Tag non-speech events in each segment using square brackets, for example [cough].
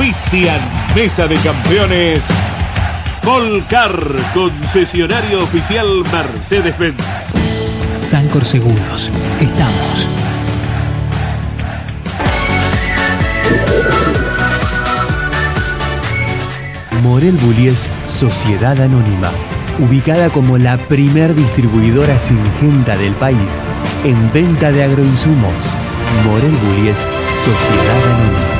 Auspician Mesa de Campeones. Volcar, concesionario oficial Mercedes-Benz. Sancor Seguros. Estamos. Morel Bullies Sociedad Anónima. Ubicada como la primer distribuidora singenta del país en venta de agroinsumos. Morel Bullies Sociedad Anónima.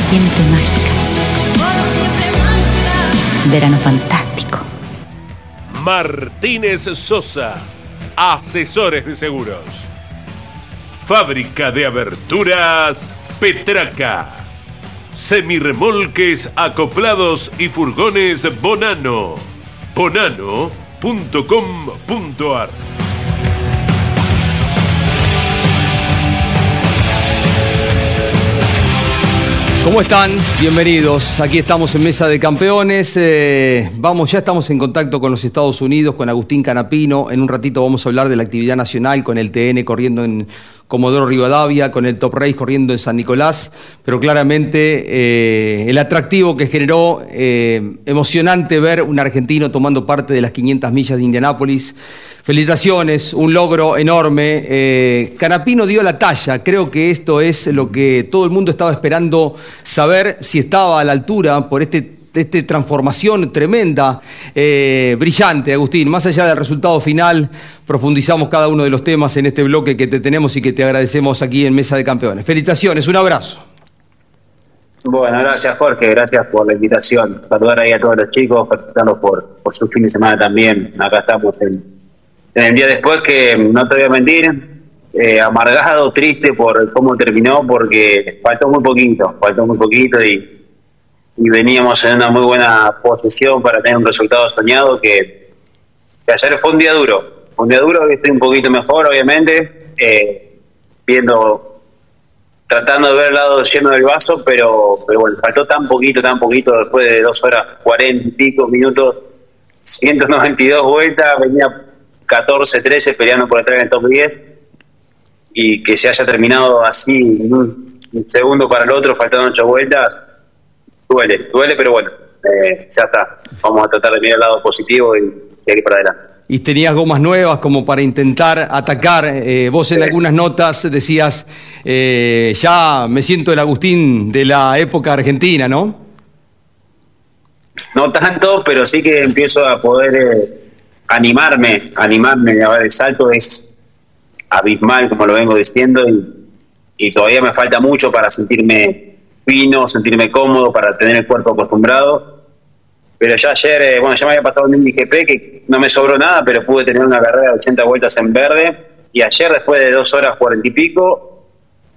Siempre mágica. Verano fantástico. Martínez Sosa, asesores de seguros. Fábrica de aberturas Petraca. Semirremolques acoplados y furgones Bonano. Bonano.com.ar ¿Cómo están? Bienvenidos. Aquí estamos en Mesa de Campeones. Eh, vamos, ya estamos en contacto con los Estados Unidos, con Agustín Canapino. En un ratito vamos a hablar de la actividad nacional con el TN corriendo en Comodoro Rivadavia, con el Top Race corriendo en San Nicolás. Pero claramente eh, el atractivo que generó, eh, emocionante ver un argentino tomando parte de las 500 millas de Indianápolis. Felicitaciones, un logro enorme. Eh, Canapino dio la talla, creo que esto es lo que todo el mundo estaba esperando saber si estaba a la altura por este esta transformación tremenda, eh, brillante, Agustín. Más allá del resultado final, profundizamos cada uno de los temas en este bloque que te tenemos y que te agradecemos aquí en Mesa de Campeones. Felicitaciones, un abrazo. Bueno, gracias Jorge, gracias por la invitación. Saludar ahí a todos los chicos, felicitarlos por, por su fin de semana también. Acá estamos en, en el día después que no te voy a mentir, eh, amargado, triste por cómo terminó, porque faltó muy poquito, faltó muy poquito y, y veníamos en una muy buena posición para tener un resultado soñado que, ayer fue un día duro, un día duro que estoy un poquito mejor, obviamente, eh, viendo, tratando de ver el lado lleno del vaso, pero, pero bueno, faltó tan poquito, tan poquito, después de dos horas, cuarenta y pico minutos, 192 vueltas, venía 14, 13 peleando por entrar en el top 10 y que se haya terminado así un segundo para el otro, faltando ocho vueltas, duele, duele, pero bueno, eh, ya está. Vamos a tratar de mirar el lado positivo y seguir para adelante. Y tenías gomas nuevas como para intentar atacar. Eh, vos en algunas notas decías, eh, ya me siento el Agustín de la época argentina, ¿no? No tanto, pero sí que empiezo a poder animarme, animarme. A ver, el salto es abismal, como lo vengo diciendo, y, y todavía me falta mucho para sentirme fino, sentirme cómodo, para tener el cuerpo acostumbrado. Pero ya ayer, eh, bueno, ya me había pasado un IGP que no me sobró nada, pero pude tener una carrera de 80 vueltas en verde. Y ayer, después de dos horas cuarenta y pico,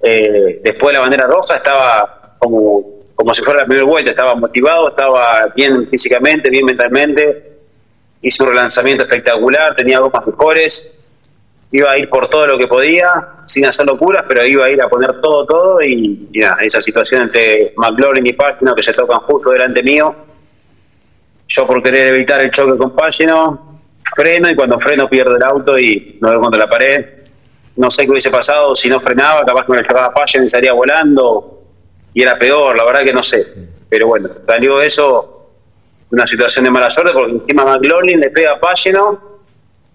eh, después de la bandera roja, estaba como, como si fuera la primera vuelta, estaba motivado, estaba bien físicamente, bien mentalmente. Hice un relanzamiento espectacular, tenía gomas mejores, iba a ir por todo lo que podía, sin hacer locuras, pero iba a ir a poner todo, todo. Y, esa situación entre McLaurin y Pagino que se tocan justo delante mío yo por querer evitar el choque con Pagino, freno y cuando freno pierdo el auto y me veo contra la pared. No sé qué hubiese pasado si no frenaba, capaz que me chocaba Pagino y salía volando y era peor, la verdad que no sé. Pero bueno, salió eso una situación de mala suerte porque encima McLaughlin le pega a Pagino,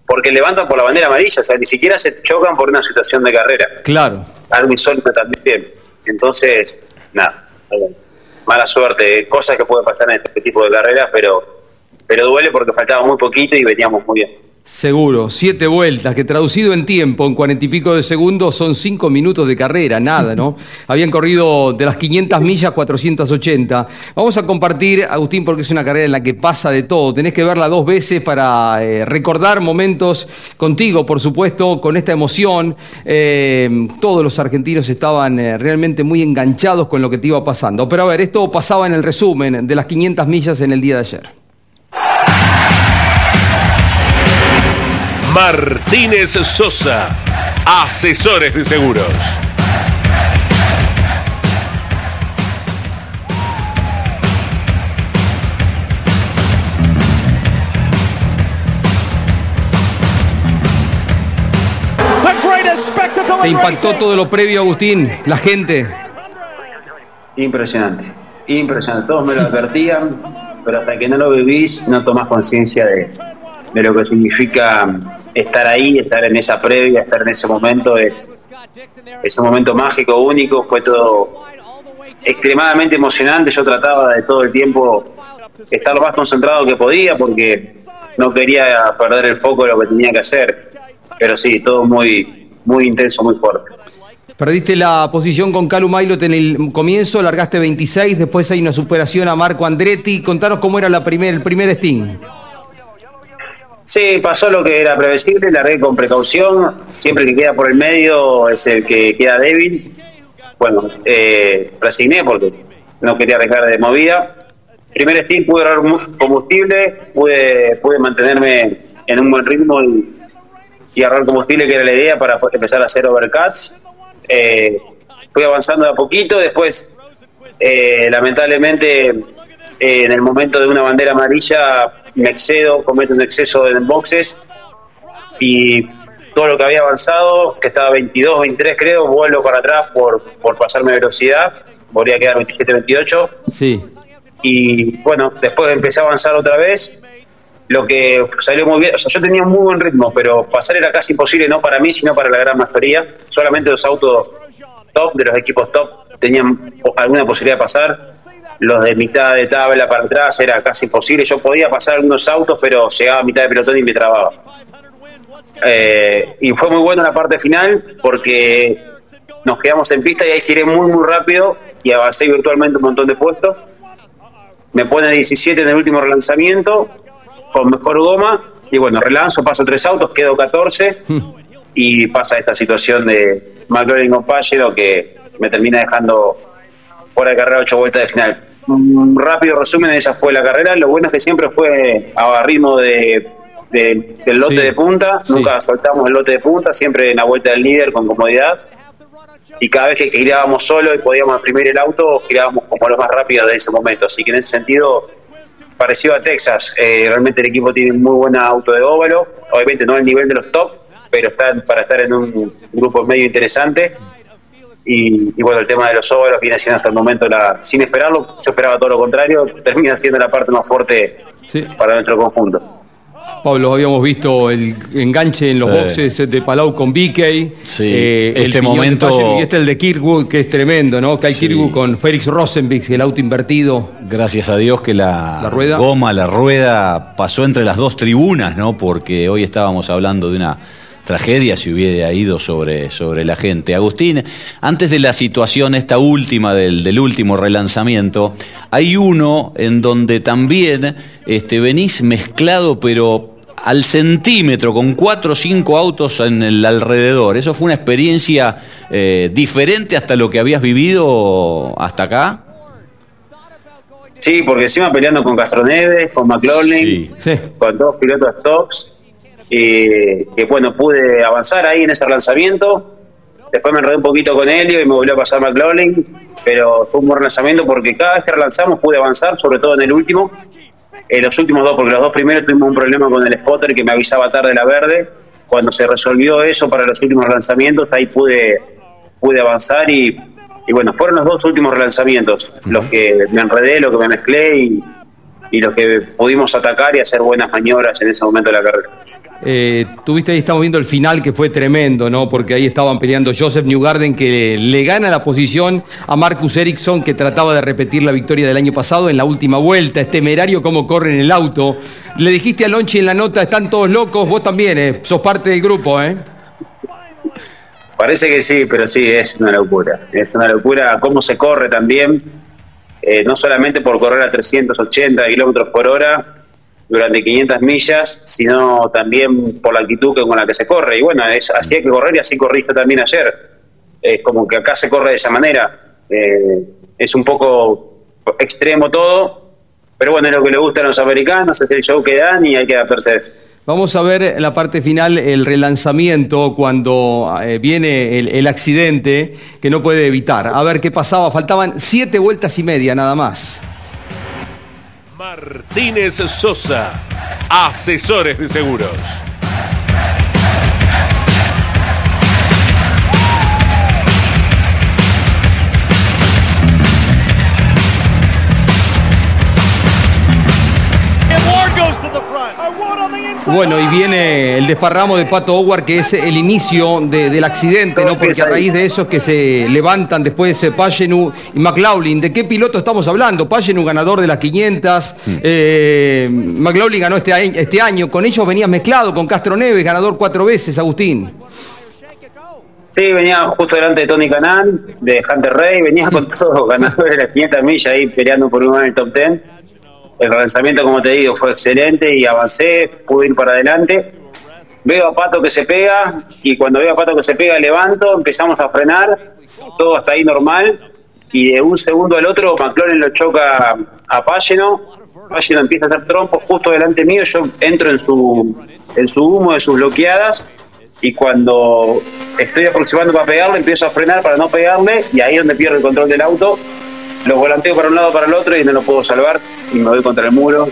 porque levantan por la bandera amarilla, o sea, ni siquiera se chocan por una situación de carrera. Claro. Algo insólito también. Entonces, nada, mala suerte, cosas que pueden pasar en este tipo de carreras, pero, pero duele porque faltaba muy poquito y veníamos muy bien. Seguro, siete vueltas, que traducido en tiempo, en cuarenta y pico de segundos, son cinco minutos de carrera, nada, ¿no? [laughs] Habían corrido de las 500 millas 480. Vamos a compartir, Agustín, porque es una carrera en la que pasa de todo. Tenés que verla dos veces para eh, recordar momentos contigo, por supuesto, con esta emoción. Eh, todos los argentinos estaban eh, realmente muy enganchados con lo que te iba pasando. Pero a ver, esto pasaba en el resumen de las 500 millas en el día de ayer. Martínez Sosa, asesores de seguros. ¿Te impactó todo lo previo, Agustín? La gente. Impresionante, impresionante. Todos me lo advertían, pero hasta que no lo vivís no tomás conciencia de, de lo que significa estar ahí, estar en esa previa, estar en ese momento. Es, es un momento mágico, único. Fue todo extremadamente emocionante. Yo trataba de todo el tiempo estar lo más concentrado que podía porque no quería perder el foco de lo que tenía que hacer. Pero sí, todo muy, muy intenso, muy fuerte. Perdiste la posición con Calu Mailot en el comienzo, largaste 26, después hay una superación a Marco Andretti. Contanos cómo era la primer, el primer Sting. Sí, pasó lo que era previsible, largué con precaución. Siempre que queda por el medio es el que queda débil. Bueno, eh, resigné porque no quería dejar de movida. Primer Sting pude ahorrar combustible, pude, pude mantenerme en un buen ritmo y, y ahorrar combustible, que era la idea para empezar a hacer overcuts. Eh, fui avanzando de a poquito, después eh, lamentablemente eh, en el momento de una bandera amarilla me excedo, cometo un exceso en boxes y todo lo que había avanzado, que estaba 22, 23 creo, vuelvo para atrás por, por pasarme velocidad, volví a quedar 27, 28. Sí. Y bueno, después empecé a avanzar otra vez, lo que salió muy bien, o sea, yo tenía un muy buen ritmo, pero pasar era casi imposible, no para mí, sino para la gran mayoría. Solamente los autos top, de los equipos top, tenían alguna posibilidad de pasar. Los de mitad de tabla para atrás era casi imposible. Yo podía pasar algunos autos, pero llegaba a mitad de pelotón y me trababa. Eh, y fue muy bueno la parte final porque nos quedamos en pista y ahí giré muy, muy rápido y avancé virtualmente un montón de puestos. Me pone 17 en el último relanzamiento con mejor goma y bueno, relanzo, paso tres autos, quedo 14 y pasa esta situación de McLaren con Pallero que me termina dejando fuera de carrera ocho vueltas de final. Un rápido resumen de esa fue la carrera. Lo bueno es que siempre fue a ritmo de, de- del lote Sí, de punta. sí. Nunca soltamos el lote de punta, siempre en la vuelta del líder con comodidad. Y cada vez que girábamos solo y podíamos imprimir el auto, girábamos como los más rápidos de ese momento. Así que en ese sentido, parecido a Texas. Eh, realmente el equipo tiene muy buen auto de óvalo. Obviamente no al nivel de los top, pero están para estar en un grupo medio interesante. Y, y bueno, el tema de los óvalos viene siendo hasta el momento, la, sin esperarlo, yo esperaba todo lo contrario, termina siendo la parte más fuerte Sí. para nuestro conjunto. Pablo, habíamos visto el enganche en los Sí. boxes de Palau con BK. Sí, el este momento- Y este el de Kirkwood, que es tremendo, ¿no? Kyle Sí. Kirkwood con Félix Rosenbix, el auto invertido. Gracias a Dios que la, La rueda. goma, la rueda pasó entre las dos tribunas, ¿no? Porque hoy estábamos hablando de una tragedia si hubiera ido sobre, sobre la gente. Agustín, antes de la situación esta última del, del último relanzamiento, hay uno en donde también este, venís mezclado, pero al centímetro, con cuatro o cinco autos en el alrededor. ¿Eso fue una experiencia eh, diferente hasta lo que habías vivido hasta acá? Sí, porque encima peleando con Castroneves, con McLaughlin, Sí. Sí. con dos pilotos tops, y que bueno, pude avanzar ahí en ese lanzamiento. Después me enredé un poquito con Helio y me volvió a pasar McLaughlin, pero fue un buen lanzamiento porque cada vez que relanzamos pude avanzar, sobre todo en el último. En los últimos dos, porque los dos primeros tuvimos un problema con el spotter que me avisaba tarde la verde. Cuando se resolvió eso para los últimos lanzamientos, ahí pude, pude avanzar y, y bueno, fueron los dos últimos relanzamientos los que me enredé, los que me mezclé y, y los que pudimos atacar y hacer buenas maniobras en ese momento de la carrera. Eh, tuviste ahí, estamos viendo el final que fue tremendo, ¿no? Porque ahí estaban peleando Joseph Newgarden que le gana la posición a Marcus Ericsson que trataba de repetir la victoria del año pasado en la última vuelta. Es temerario cómo corre en el auto. Le dijiste a Lonchi en la nota, están todos locos, vos también, ¿eh? sos parte del grupo, ¿eh? Parece que sí, pero sí, es una locura. Es una locura cómo se corre también, eh, no solamente por correr a 380 kilómetros por hora, durante 500 millas, sino también por la actitud con la que se corre. Y bueno, es, así hay que correr y así corriste también ayer. Es como que acá se corre de esa manera. Eh, es un poco extremo todo, pero bueno, es lo que le gusta a los americanos, es el show que dan y hay que adaptarse eso. Vamos a ver la parte final el relanzamiento cuando eh, viene el, el, accidente que no puede evitar. A ver qué pasaba. Faltaban siete vueltas y media nada más. Martínez Sosa, asesores de seguros. Bueno, y viene el desparramo de Pato Howard, que es el inicio de, del accidente, ¿no? Porque a raíz de eso es que se levantan después eh, Pagenu y McLaughlin. ¿De qué piloto estamos hablando? Pagenu, ganador de las 500. Eh, McLaughlin ganó este, año- este año. Con ellos venía mezclado con Castro Neves, ganador cuatro veces, Agustín. Sí, venía justo delante de Tony Canan, de Hunter Rey, venía con [laughs] todo, ganador de las 500 millas ahí peleando por un lugar en el top 10. El lanzamiento, como te digo, fue excelente y avancé, pude ir para adelante. Veo a Pato que se pega y cuando veo a Pato que se pega levanto, empezamos a frenar, todo hasta ahí normal. Y de un segundo al otro McLaren lo choca a Pageno, Pageno empieza a hacer trompo justo delante mío, yo entro en su, en su humo de sus bloqueadas y cuando estoy aproximando para pegarle empiezo a frenar para no pegarle y ahí es donde pierdo el control del auto lo volanteo para un lado para el otro y no lo puedo salvar. Y me voy contra el muro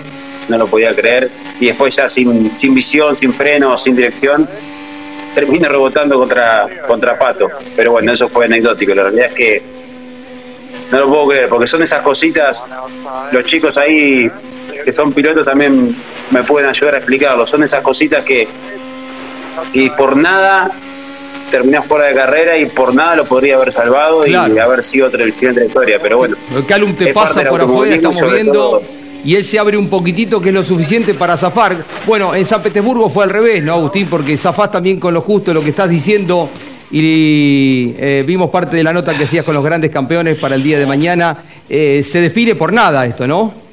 no lo podía creer. Y después ya sin, sin visión, sin freno, sin dirección termino rebotando contra, contra Pato. Pero bueno, eso fue anecdótico. La realidad es que no lo puedo creer porque son esas cositas los chicos ahí que son pilotos también me pueden ayudar a explicarlo. Son esas cositas que y por nada terminás fuera de carrera y por nada lo podría haber salvado Claro. y haber sido otro el final de la historia. Pero bueno, Calum te pasa por afuera, estamos viendo. todo. Y él se abre un poquitito, que es lo suficiente para zafar. Bueno, en San Petersburgo fue al revés, ¿no, Agustín? Porque zafás también con lo justo, lo que estás diciendo. Y eh, vimos parte de la nota que hacías con los grandes campeones para el día de mañana. Eh, se define por nada esto, ¿no?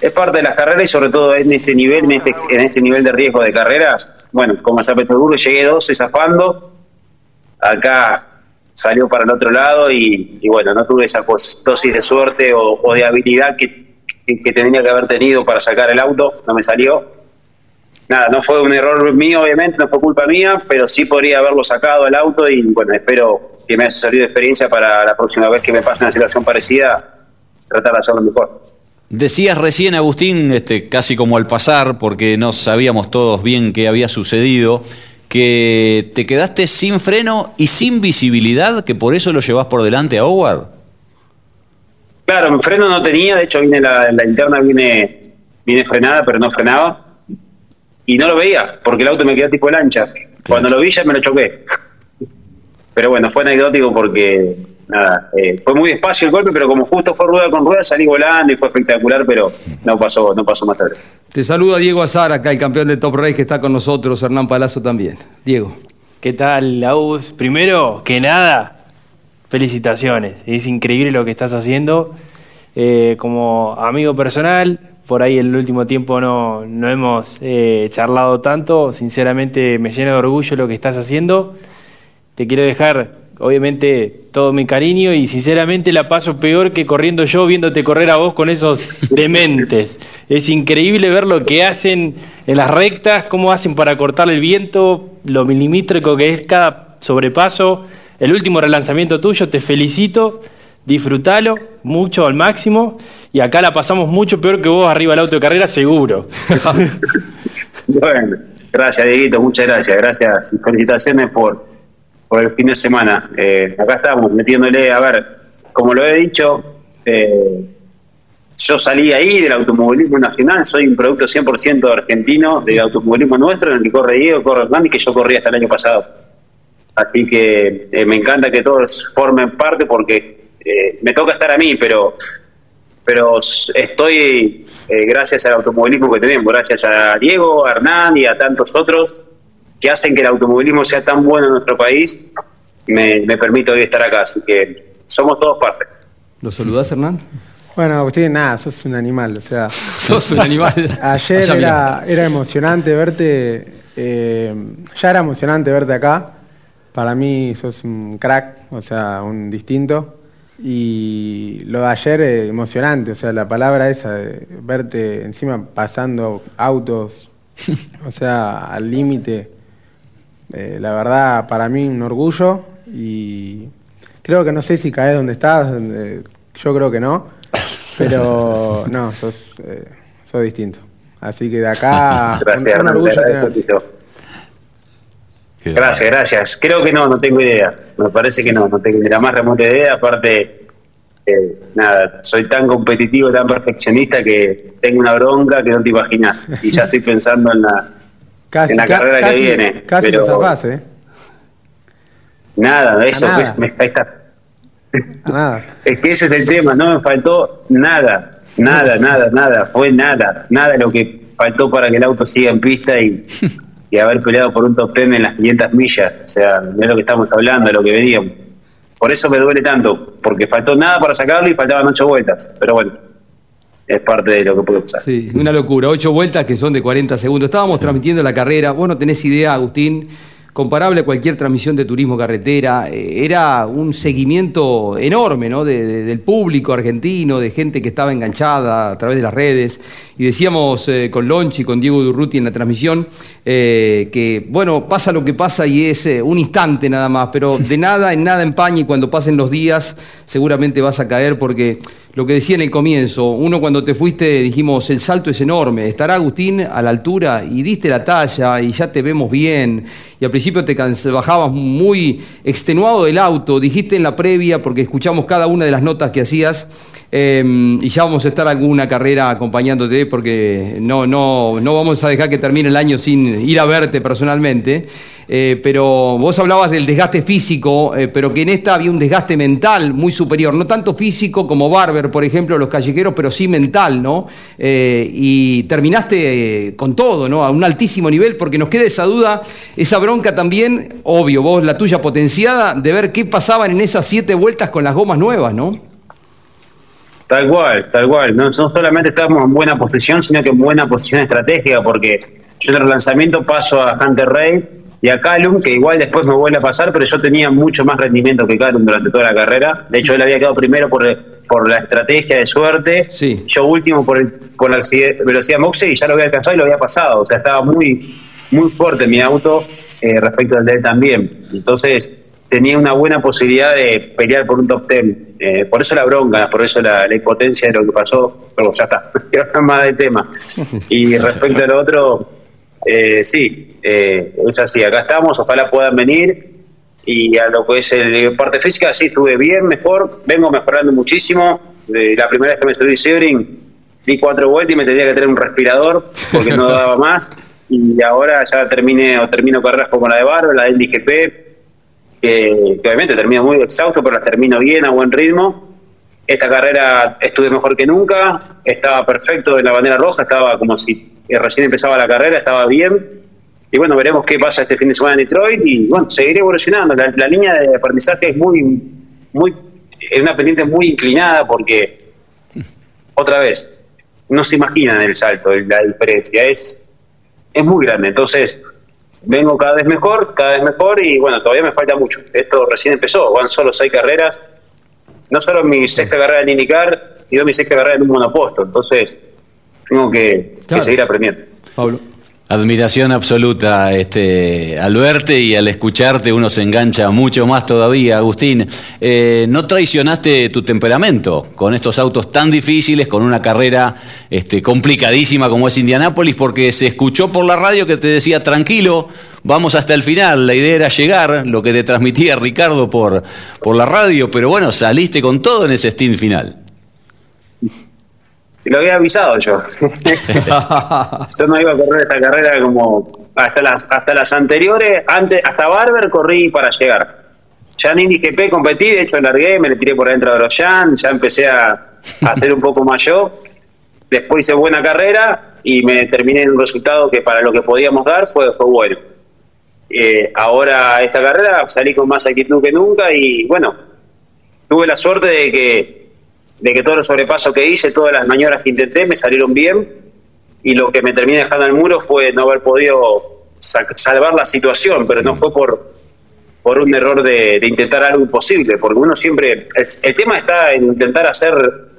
es parte de las carreras y sobre todo en este nivel, en este, en este nivel de riesgo de carreras. Bueno, como a San Petersburgo llegué 12 zafando, acá salió para el otro lado y, bueno, no tuve esa pues, dosis de suerte o, o de habilidad que, que, que tenía que haber tenido para sacar el auto, no me salió. Nada, no fue un error mío, obviamente, no fue culpa mía, pero sí podría haberlo sacado el auto y bueno, espero que me haya servido de experiencia para la próxima vez que me pase una situación parecida, tratar de hacerlo mejor. Decías recién, Agustín, este, casi como al pasar, porque no sabíamos todos bien qué había sucedido, que te quedaste sin freno y sin visibilidad, que por eso lo llevas por delante a Howard. Claro, mi freno no tenía, de hecho vine la, la interna viene, viene frenada, pero no frenaba. Y no lo veía, porque el auto me quedó tipo lancha. Cuando lo vi ya me lo choqué. Pero bueno, fue anecdótico porque nada, eh, fue muy despacio el golpe, pero como justo fue rueda con rueda, salí volando y fue espectacular, pero no pasó, no pasó más tarde. Te saluda Diego Azar, acá el campeón de Top Race que está con nosotros, Hernán Palazzo también. Diego. ¿Qué tal, Laus? Primero que nada, felicitaciones. Es increíble lo que estás haciendo. Eh, como amigo personal, por ahí en el último tiempo no, no hemos eh, charlado tanto. Sinceramente me llena de orgullo lo que estás haciendo. Te quiero dejar, obviamente, todo mi cariño y sinceramente la paso peor que corriendo yo viéndote correr a vos con esos dementes. [laughs] Es increíble ver lo que hacen en las rectas, cómo hacen para cortar el viento, lo milimétrico que es cada sobrepaso. El último relanzamiento tuyo, te felicito, disfrútalo mucho al máximo y acá la pasamos mucho peor que vos arriba del auto de carrera, seguro. [laughs] Bueno, gracias Dieguito, muchas gracias, gracias y felicitaciones por, por el fin de semana. Eh, acá estamos metiéndole, a ver, como lo he dicho, eh, yo salí ahí del automovilismo nacional, soy un producto 100% argentino del automovilismo nuestro, en el que corre Diego, corre Hernán y que yo corría hasta el año pasado. Así que eh, me encanta que todos formen parte porque eh, me toca estar a mí, pero pero estoy eh, gracias al automovilismo que tenemos, gracias a Diego, a Hernán y a tantos otros que hacen que el automovilismo sea tan bueno en nuestro país, me, me permite hoy estar acá, así que somos todos parte. ¿Lo saludás, Hernán? Bueno, Agustín, nada, sos un animal, o sea... [laughs] sos un animal. Ayer era, era, emocionante verte, eh, ya era emocionante verte acá, para mí sos un crack, o sea, un distinto. Y lo de ayer eh, emocionante, o sea, la palabra esa, de verte encima pasando autos, [laughs] o sea, al límite, eh, la verdad para mí un orgullo y creo que no sé si caes donde estás, yo creo que no, [laughs] pero no, sos, eh, sos distinto. Así que de acá [laughs] gracias, un, orgullo Gracias, gracias. Creo que no, no tengo idea. Me parece que no, no tengo ni la más remota idea. Aparte, eh, nada, soy tan competitivo, tan perfeccionista que tengo una bronca que no te imaginas. Y ya estoy pensando en la, en la carrera que viene. Casi pero, zafás, ¿eh? Nada, eso, pues, me, está. nada. [laughs] Es que ese es el tema, no me faltó nada, nada, nada, nada, fue nada, nada lo que faltó para que el auto siga en pista y, y haber peleado por un top ten en las 500 millas, o sea, de lo que estamos hablando, de lo que veníamos. Por eso me duele tanto, porque faltó nada para sacarlo y faltaban ocho vueltas, pero bueno, es parte de lo que puede pasar. Sí, una locura, ocho vueltas que son de 40 segundos. Estábamos transmitiendo la carrera, vos no tenés idea, Agustín, comparable a cualquier transmisión de turismo carretera. Eh, era un seguimiento enorme ¿no? del público argentino, de gente que estaba enganchada a través de las redes. Y decíamos eh, con Lonchi, con Diego Durruti en la transmisión, eh, que bueno, pasa lo que pasa y es un instante nada más, pero de [laughs] nada en nada empaña y cuando pasen los días seguramente vas a caer porque lo que decía en el comienzo, uno cuando te fuiste dijimos, el salto es enorme, estará Agustín a la altura y diste la talla y ya te vemos bien. Y al principio te bajabas muy extenuado del auto, dijiste en la previa, porque escuchamos cada una de las notas que hacías, em, y ya vamos a estar alguna carrera acompañándote, porque no, no, no vamos a dejar que termine el año sin ir a verte personalmente. Eh, pero vos hablabas del desgaste físico, eh, pero que en esta había un desgaste mental muy superior, no tanto físico como Barber, por ejemplo, los callejeros, pero sí mental, ¿no? Eh, y terminaste con todo, ¿no? A un altísimo nivel, porque nos queda esa duda, esa bronca también, obvio, vos la tuya potenciada, de ver qué pasaban en esas siete vueltas con las gomas nuevas, ¿no? Tal cual, tal cual. No, no solamente estábamos en buena posición, sino que en buena posición estratégica, porque yo en el lanzamiento paso a Hunter Ray y a Calum, que igual después me vuelve a pasar, pero yo tenía mucho más rendimiento que Calum durante toda la carrera. De hecho, él había quedado primero por, por la estrategia de suerte, sí. yo último por, el, por la velocidad Moxe y ya lo había alcanzado y lo había pasado. O sea, estaba muy, muy fuerte mi auto eh, respecto al de él también. Entonces, tenía una buena posibilidad de pelear por un top ten. Eh, por eso la bronca, por eso la, la, impotencia de lo que pasó. Pero ya está, [laughs] más de tema. Y respecto al otro eh, sí, eh, es así. Acá estamos, ojalá puedan venir. Y a lo que es el parte física, sí, estuve bien, mejor. Vengo mejorando muchísimo. la primera vez que me subí Sebring, di cuatro vueltas y me tenía que tener un respirador porque no daba [laughs] más. Y ahora ya terminé o termino carreras como la de Barro, la del IGP, que, obviamente termino muy exhausto, pero las termino bien, a buen ritmo. Esta carrera estuve mejor que nunca, estaba perfecto en la bandera roja, estaba como si recién empezaba la carrera, estaba bien. Y bueno, veremos qué pasa este fin de semana en Detroit y bueno, seguiré evolucionando. La, línea de aprendizaje es muy, muy, es una pendiente muy inclinada porque, otra vez, no se imaginan el salto, la diferencia, es, es muy grande. Entonces, vengo cada vez mejor, cada vez mejor y bueno, todavía me falta mucho. Esto recién empezó, van solo seis carreras, no solo mi sexta carrera en IndyCar, sino mi sexta carrera en un monoposto. Entonces, tengo que, seguir aprendiendo. Pablo. Admiración absoluta, este, al verte y al escucharte uno se engancha mucho más todavía, Agustín. Eh, no traicionaste tu temperamento con estos autos tan difíciles, con una carrera este, complicadísima como es Indianápolis, porque se escuchó por la radio que te decía tranquilo, vamos hasta el final. La idea era llegar, lo que te transmitía Ricardo por, por la radio, pero bueno, saliste con todo en ese stint final. Lo había avisado yo. [laughs] yo no iba a correr esta carrera como hasta las hasta las anteriores, antes hasta Barber corrí para llegar. Ya en IndyGP competí, de hecho largué, me le tiré por adentro de Grosjean, ya empecé a, a hacer un poco yo. Después hice buena carrera y me terminé en un resultado que para lo que podíamos dar fue, fue bueno. Eh, ahora esta carrera salí con más actitud que nunca y bueno, tuve la suerte de que, de que todos los sobrepasos que hice, todas las maniobras que intenté me salieron bien y lo que me terminé dejando al muro fue no haber podido salvar la situación, pero no fue por, por un error de, de intentar algo imposible, porque uno siempre, el, el, tema está en intentar hacer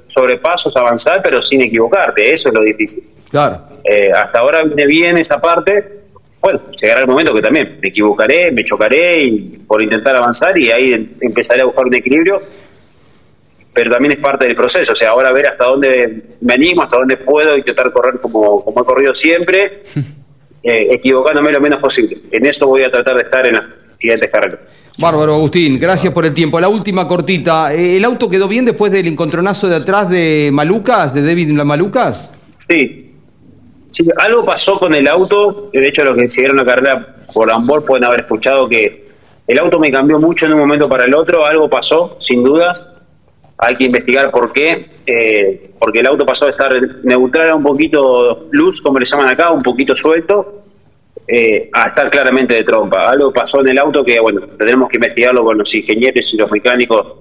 sobrepasos, avanzar, pero sin equivocarte, eso es lo difícil. Claro. Eh, hasta ahora viene bien esa parte, bueno, llegará el momento que también me equivocaré, me chocaré y, por intentar avanzar y ahí empezaré a buscar un equilibrio, pero también es parte del proceso, o sea, ahora ver hasta dónde me animo, hasta dónde puedo intentar correr como, como he corrido siempre, [laughs] eh, equivocándome lo menos posible. En eso voy a tratar de estar en las siguientes carreras. Bárbaro, Agustín, gracias por el tiempo. La última cortita, eh, ¿el auto quedó bien después del encontronazo de atrás de Malucas, de David Malucas? Sí. sí, algo pasó con el auto, de hecho los que siguieron la carrera por Ambor pueden haber escuchado que el auto me cambió mucho en un momento para el otro, algo pasó, sin dudas, hay que investigar por qué, eh, porque el auto pasó de estar neutral a un poquito luz, como le llaman acá, un poquito suelto, eh, a estar claramente de trompa. Algo pasó en el auto que, bueno, tendremos que investigarlo con los ingenieros y los mecánicos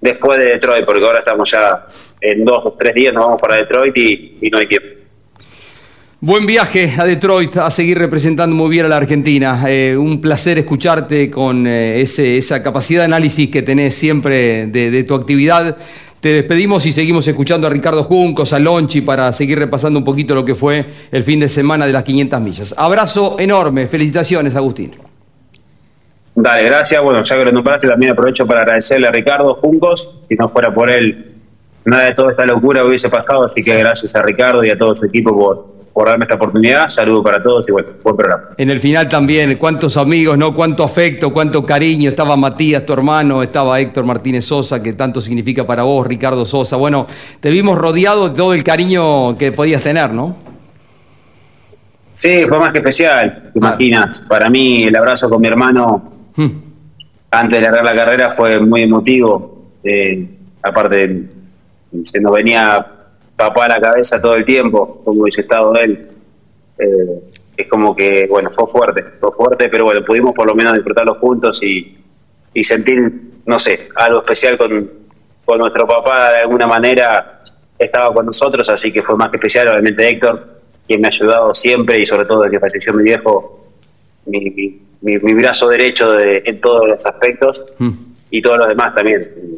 después de Detroit, porque ahora estamos ya en dos o tres días, nos vamos para Detroit y, y no hay tiempo. Buen viaje a Detroit, a seguir representando muy bien a la Argentina. Eh, un placer escucharte con eh, esa capacidad de análisis que tenés siempre de, de, tu actividad. Te despedimos y seguimos escuchando a Ricardo Juncos, a Lonchi, para seguir repasando un poquito lo que fue el fin de semana de las 500 millas. Abrazo enorme, felicitaciones, Agustín. Dale, gracias. Bueno, ya que lo nombraste, también aprovecho para agradecerle a Ricardo Juncos. Si no fuera por él, nada de toda esta locura hubiese pasado. Así que gracias a Ricardo y a todo su equipo por, por darme esta oportunidad. Saludos para todos y bueno, buen programa. En el final también, cuántos amigos, ¿no? Cuánto afecto, cuánto cariño. Estaba Matías, tu hermano, estaba Héctor Martínez Sosa, que tanto significa para vos, Ricardo Sosa. Bueno, te vimos rodeado de todo el cariño que podías tener, ¿no? Sí, fue más que especial, te imaginas. Para mí, el abrazo con mi hermano hmm. antes de largar la carrera fue muy emotivo. Eh, aparte, se nos venía papá a la cabeza todo el tiempo, como hubiese estado él. Eh, es como que, bueno, fue fuerte, fue fuerte, pero bueno, pudimos por lo menos disfrutarlo juntos y, y sentir, no sé, algo especial con, con, nuestro papá, de alguna manera estaba con nosotros, así que fue más que especial, obviamente Héctor, quien me ha ayudado siempre y sobre todo desde que falleció mi viejo, mi, mi, mi brazo derecho de, en todos los aspectos mm. y todos los demás también.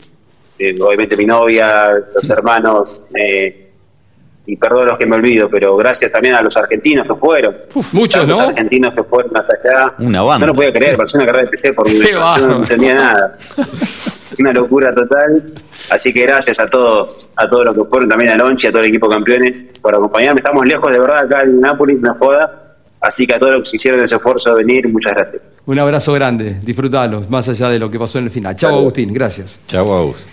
Eh, obviamente mi novia, los hermanos, eh, y perdón los que me olvido, pero gracias también a los argentinos que fueron. Uf, muchos, ¿no? Los argentinos que fueron hasta allá. Una banda. No lo podía creer, parecía una carrera de PC porque yo no entendía nada. [laughs] Una locura total. Así que gracias a todos, a todos los que fueron, también a Lonchi, a todo el equipo campeones, por acompañarme. Estamos lejos de verdad acá en Nápoles, una joda. Así que a todos los que hicieron ese esfuerzo de venir, muchas gracias. Un abrazo grande, disfrutalos, más allá de lo que pasó en el final. Chao, Agustín, gracias. Chao, Agus.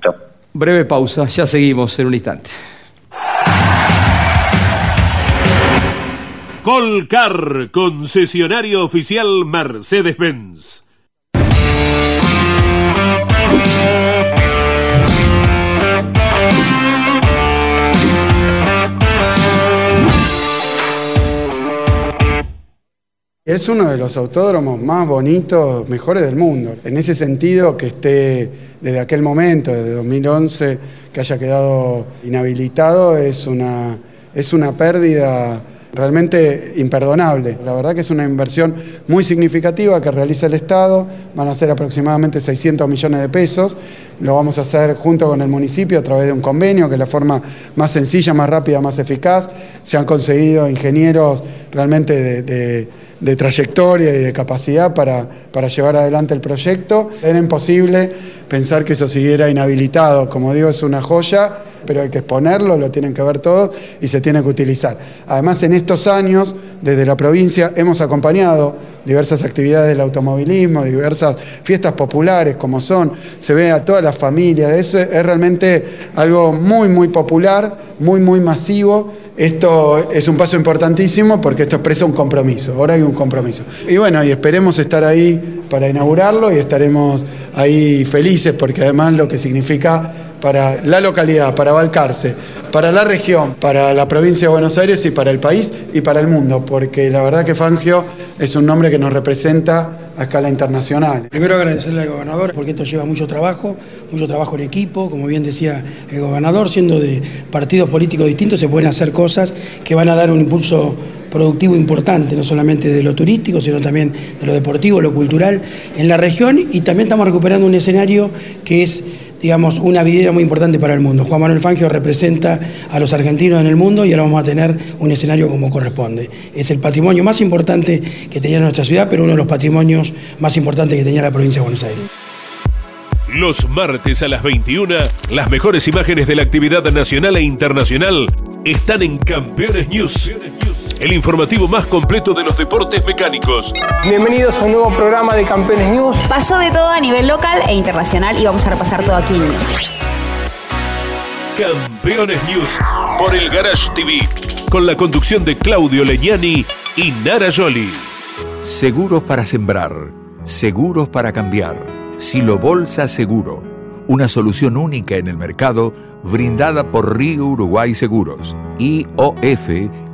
Chao. Breve pausa, ya seguimos en un instante. Colcar, concesionario oficial Mercedes-Benz. Es uno de los autódromos más bonitos, mejores del mundo. En ese sentido, que esté desde aquel momento, desde 2011, que haya quedado inhabilitado, es una, es una pérdida realmente imperdonable. La verdad que es una inversión muy significativa que realiza el Estado, van a ser aproximadamente 600 millones de pesos, lo vamos a hacer junto con el municipio a través de un convenio, que es la forma más sencilla, más rápida, más eficaz. Se han conseguido ingenieros realmente de, de, de trayectoria y de capacidad para, para llevar adelante el proyecto. Era imposible pensar que eso siguiera inhabilitado, como digo, es una joya pero hay que exponerlo, lo tienen que ver todos y se tiene que utilizar. Además, en estos años, desde la provincia, hemos acompañado diversas actividades del automovilismo, diversas fiestas populares como son, se ve a todas las familias, eso es realmente algo muy, muy popular, muy, muy masivo. Esto es un paso importantísimo porque esto expresa un compromiso, ahora hay un compromiso. Y bueno, y esperemos estar ahí para inaugurarlo y estaremos ahí felices porque además lo que significa para la localidad, para Balcarce, para la región, para la provincia de Buenos Aires y para el país y para el mundo, porque la verdad que Fangio es un nombre que nos representa a escala internacional. Primero agradecerle al gobernador porque esto lleva mucho trabajo, mucho trabajo en equipo, como bien decía el gobernador, siendo de partidos políticos distintos se pueden hacer cosas que van a dar un impulso productivo importante, no solamente de lo turístico, sino también de lo deportivo, lo cultural en la región y también estamos recuperando un escenario que es digamos, una vidriera muy importante para el mundo. Juan Manuel Fangio representa a los argentinos en el mundo y ahora vamos a tener un escenario como corresponde. Es el patrimonio más importante que tenía nuestra ciudad, pero uno de los patrimonios más importantes que tenía la provincia de Buenos Aires. Los martes a las 21, las mejores imágenes de la actividad nacional e internacional están en Campeones News el informativo más completo de los deportes mecánicos. Bienvenidos a un nuevo programa de Campeones News. Pasó de todo a nivel local e internacional y vamos a repasar todo aquí en News. Campeones News por el Garage TV, con la conducción de Claudio Leñani y Nara Joli. Seguros para sembrar, seguros para cambiar. Silo Bolsa Seguro, una solución única en el mercado brindada por Río Uruguay Seguros, IOF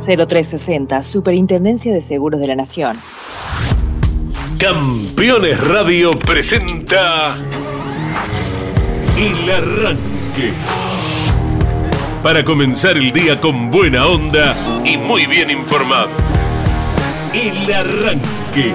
0360, Superintendencia de Seguros de la Nación. Campeones Radio presenta El Arranque. Para comenzar el día con buena onda y muy bien informado. El Arranque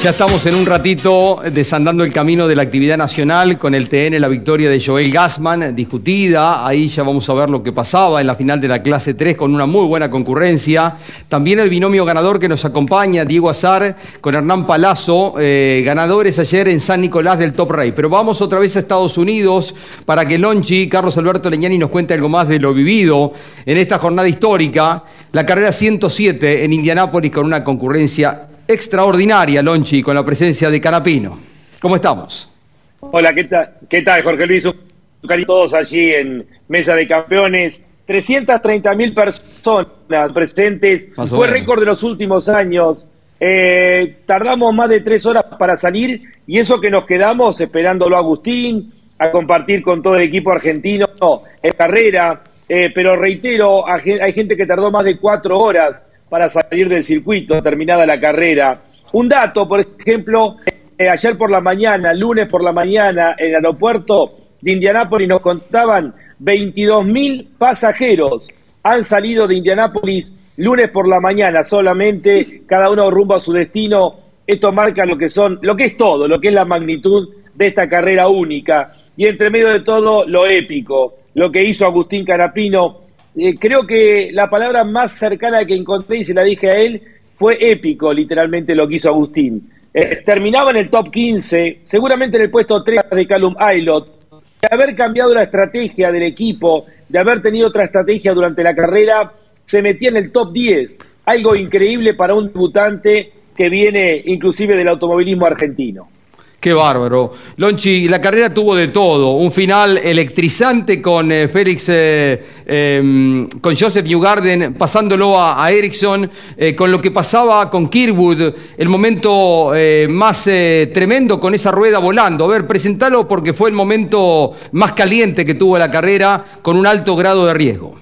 Ya estamos en un ratito desandando el camino de la actividad nacional con el TN, la victoria de Joel Gassman, discutida. Ahí ya vamos a ver lo que pasaba en la final de la clase 3 con una muy buena concurrencia. También el binomio ganador que nos acompaña, Diego Azar, con Hernán Palazzo, eh, ganadores ayer en San Nicolás del Top Rey. Pero vamos otra vez a Estados Unidos para que Lonchi, Carlos Alberto Leñani, nos cuente algo más de lo vivido en esta jornada histórica. La carrera 107 en Indianápolis con una concurrencia extraordinaria, Lonchi, con la presencia de Canapino. ¿Cómo estamos? Hola, ¿qué tal, ¿Qué tal Jorge Luis? Un todos allí en Mesa de Campeones. 330 mil personas presentes. Fue récord de los últimos años. Eh, tardamos más de tres horas para salir y eso que nos quedamos esperándolo a Agustín, a compartir con todo el equipo argentino en carrera. Eh, pero reitero, hay gente que tardó más de cuatro horas para salir del circuito, terminada la carrera. Un dato, por ejemplo, eh, ayer por la mañana, lunes por la mañana, en el aeropuerto de Indianápolis nos contaban 22 mil pasajeros han salido de Indianápolis lunes por la mañana solamente, cada uno rumbo a su destino. Esto marca lo que son, lo que es todo, lo que es la magnitud de esta carrera única. Y entre medio de todo, lo épico, lo que hizo Agustín Carapino eh, creo que la palabra más cercana que encontré y se la dije a él fue épico, literalmente lo que hizo Agustín. Eh, terminaba en el top 15, seguramente en el puesto 3 de Calum Aylot, de haber cambiado la estrategia del equipo, de haber tenido otra estrategia durante la carrera, se metía en el top 10. algo increíble para un debutante que viene inclusive del automovilismo argentino. Qué bárbaro. Lonchi, la carrera tuvo de todo. Un final electrizante con eh, Félix, eh, em, con Joseph Newgarden, pasándolo a, Ericsson, eh, con lo que pasaba con Kirwood, el momento más tremendo con esa rueda volando. A ver, presentalo porque fue el momento más caliente que tuvo la carrera, con un alto grado de riesgo.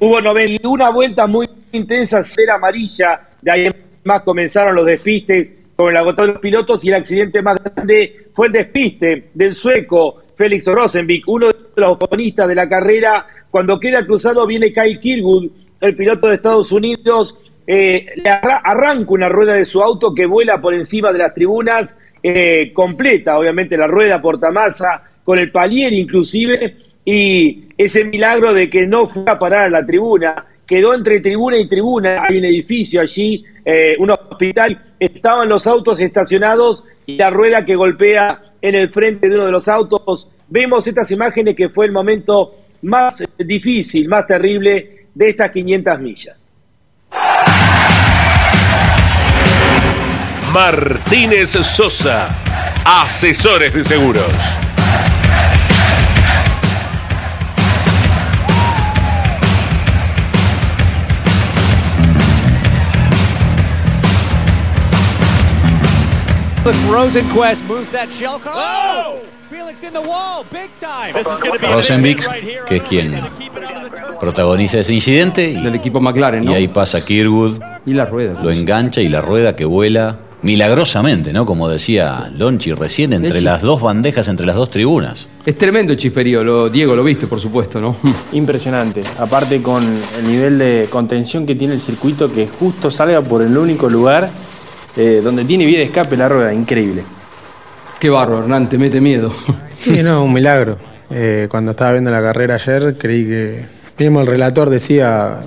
hubo 91 vueltas muy intensas, cera amarilla, de ahí más comenzaron los despistes con el agotado de los pilotos y el accidente más grande fue el despiste del sueco Félix Rosenvik, uno de los protagonistas de la carrera. Cuando queda cruzado viene Kyle Kirwood, el piloto de Estados Unidos, eh, le arranca una rueda de su auto que vuela por encima de las tribunas, eh, completa obviamente la rueda portamasa, con el palier inclusive, y ese milagro de que no fue a parar a la tribuna, quedó entre tribuna y tribuna, hay un edificio allí, eh, un hospital, estaban los autos estacionados y la rueda que golpea en el frente de uno de los autos. Vemos estas imágenes que fue el momento más difícil, más terrible de estas 500 millas. Martínez Sosa, asesores de seguros. Rosenquist que es quien protagoniza ese incidente. Del equipo McLaren, Y ahí pasa Kirwood. Y la rueda. Lo engancha y la rueda que vuela milagrosamente, ¿no? Como decía Lonchi recién, entre las dos bandejas, entre las dos tribunas. Es tremendo el chisperío, lo, Diego, lo viste, por supuesto, ¿no? [laughs] Impresionante. Aparte con el nivel de contención que tiene el circuito, que justo salga por el único lugar eh, donde tiene vía de escape la rueda, increíble. Qué bárbaro, Hernán, te mete miedo. Sí, no, un milagro. Eh, cuando estaba viendo la carrera ayer, creí que. Mismo el relator decía.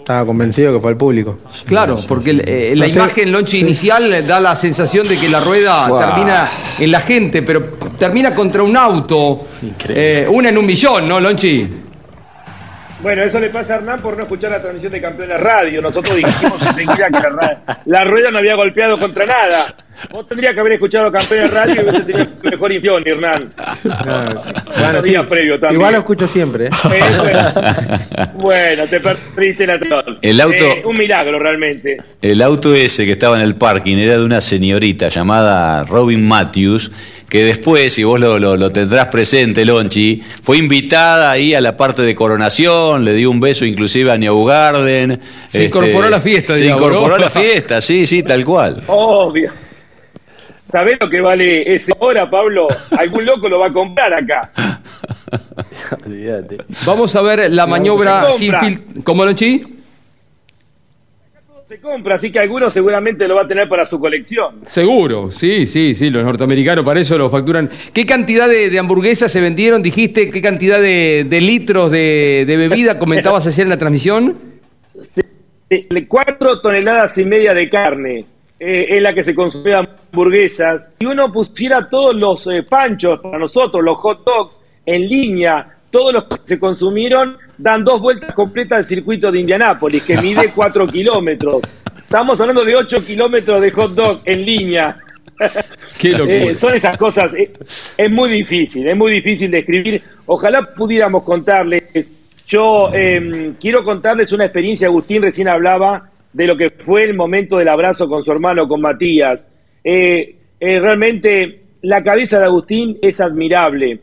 Estaba convencido que fue el público. Claro, porque eh, la imagen Lonchi inicial da la sensación de que la rueda termina en la gente, pero termina contra un auto. una en un millón, ¿no, Lonchi? Bueno, eso le pasa a Hernán por no escuchar la transmisión de Campeones Radio. Nosotros dijimos enseguida que la, rueda no había golpeado contra nada. Vos tendrías que haber escuchado Campeones Radio y hubiese tenido mejor intención, Hernán. bueno, previo también. Igual lo escucho siempre. ¿eh? [laughs] bueno, te perdiste la El auto, eh, un milagro realmente. El auto ese que estaba en el parking era de una señorita llamada Robin Matthews que después, si vos lo, tendrás presente, Lonchi, fue invitada ahí a la parte de coronación, le dio un beso inclusive a Neugarden. Se incorporó a la fiesta, Se incorporó a la [laughs] fiesta, sí, sí, tal cual. Obvio. ¿Sabés lo que vale ese hora, Pablo? Algún loco lo va a comprar acá. [laughs] Vamos a ver la maniobra sin filtro. ¿Cómo, Lonchi? se compra, así que alguno seguramente lo va a tener para su colección. Seguro, sí, sí, sí, los norteamericanos para eso lo facturan. ¿Qué cantidad de, hamburguesas se vendieron? Dijiste, ¿qué cantidad de, litros de, bebida comentabas ayer en la transmisión? Sí, cuatro toneladas y media de carne eh, es la que se consume hamburguesas. Si uno pusiera todos los eh, panchos para nosotros, los hot dogs, en línea, todos los que se consumieron, dan dos vueltas completas al circuito de Indianápolis, que mide [laughs] cuatro kilómetros. Estamos hablando de ocho kilómetros de hot dog en línea. Qué eh, son esas cosas, eh, es muy difícil, es muy difícil de escribir. Ojalá pudiéramos contarles. Yo em, quiero contarles una experiencia, Agustín recién hablaba de lo que fue el momento del abrazo con su hermano, con Matías. Eh, realmente la cabeza de Agustín es admirable.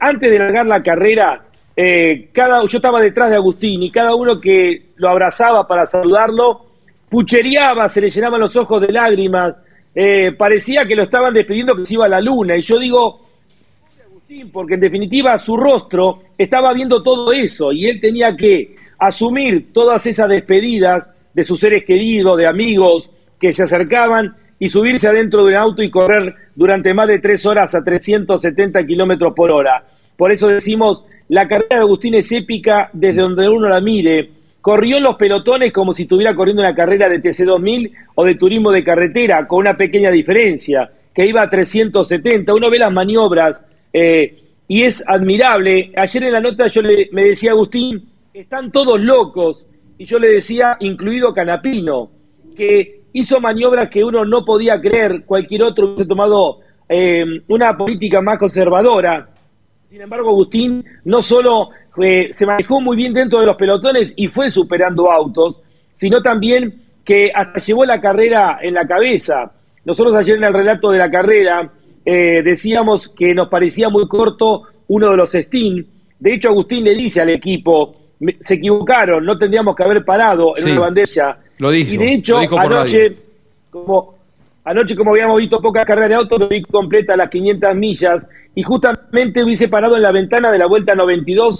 antes de largar la carrera, eh, cada, yo estaba detrás de Agustín y cada uno que lo abrazaba para saludarlo, puchereaba, se le llenaban los ojos de lágrimas, eh, parecía que lo estaban despidiendo que se iba a la luna. Y yo digo, Agustín, porque en definitiva su rostro estaba viendo todo eso y él tenía que asumir todas esas despedidas de sus seres queridos, de amigos que se acercaban y subirse adentro de un auto y correr durante más de tres horas a 370 kilómetros por hora. Por eso decimos, la carrera de Agustín es épica desde donde uno la mire. Corrió en los pelotones como si estuviera corriendo una carrera de TC2000 o de turismo de carretera, con una pequeña diferencia, que iba a 370. Uno ve las maniobras eh, y es admirable. Ayer en la nota yo le, me decía Agustín, están todos locos. y yo le decía, incluido Canapino, que hizo maniobras que uno no podía creer, cualquier otro hubiese tomado eh, una política más conservadora. Sin embargo, Agustín no solo eh, se manejó muy bien dentro de los pelotones y fue superando autos, sino también que hasta llevó la carrera en la cabeza. Nosotros ayer en el relato de la carrera eh, decíamos que nos parecía muy corto uno de los Steam. De hecho, Agustín le dice al equipo, se equivocaron, no tendríamos que haber parado en una bandeja. Lo dijo, y de hecho, anoche, como, anoche, como habíamos visto pocas carreras de auto, lo vi completa las 500 millas y justamente hubiese parado en la ventana de la vuelta 92,